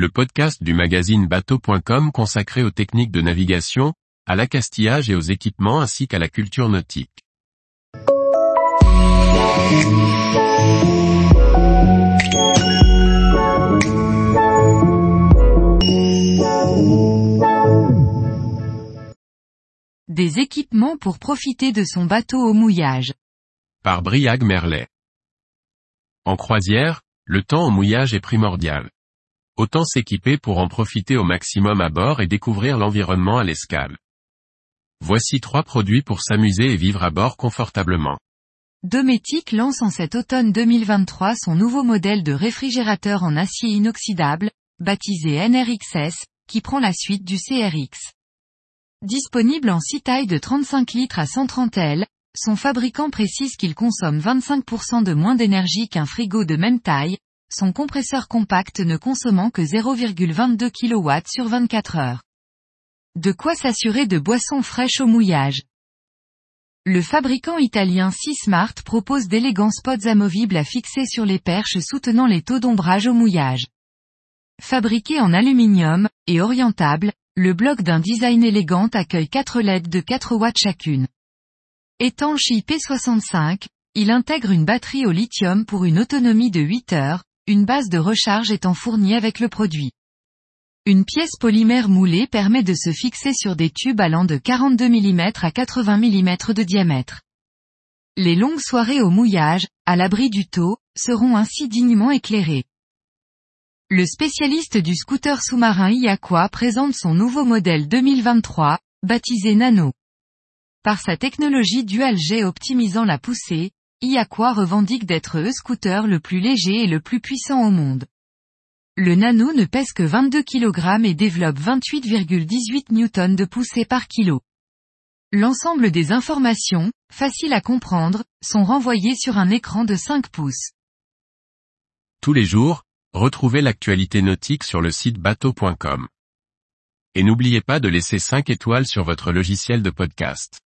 le podcast du magazine bateau.com consacré aux techniques de navigation, à l'accastillage et aux équipements ainsi qu'à la culture nautique. Des équipements pour profiter de son bateau au mouillage. Par Briag Merlet. En croisière, le temps au mouillage est primordial. Autant s'équiper pour en profiter au maximum à bord et découvrir l'environnement à l'escale. Voici trois produits pour s'amuser et vivre à bord confortablement. Dometic lance en cet automne 2023 son nouveau modèle de réfrigérateur en acier inoxydable, baptisé NRXS, qui prend la suite du CRX. Disponible en 6 tailles de 35 litres à 130 L, son fabricant précise qu'il consomme 25% de moins d'énergie qu'un frigo de même taille, son compresseur compact ne consommant que 0,22 kW sur 24 heures. De quoi s'assurer de boissons fraîches au mouillage. Le fabricant italien Smart propose d'élégants spots amovibles à fixer sur les perches soutenant les taux d'ombrage au mouillage. Fabriqué en aluminium, et orientable, le bloc d'un design élégant accueille 4 LED de 4 watts chacune. Étanche IP65, il intègre une batterie au lithium pour une autonomie de 8 heures, une base de recharge étant fournie avec le produit. Une pièce polymère moulée permet de se fixer sur des tubes allant de 42 mm à 80 mm de diamètre. Les longues soirées au mouillage, à l'abri du taux, seront ainsi dignement éclairées. Le spécialiste du scooter sous-marin Iaqua présente son nouveau modèle 2023, baptisé Nano. Par sa technologie dual jet optimisant la poussée, Iaqua revendique d'être le scooter le plus léger et le plus puissant au monde. Le Nano ne pèse que 22 kg et développe 28,18 Newton de poussée par kilo. L'ensemble des informations, faciles à comprendre, sont renvoyées sur un écran de 5 pouces. Tous les jours, retrouvez l'actualité nautique sur le site bateau.com. Et n'oubliez pas de laisser 5 étoiles sur votre logiciel de podcast.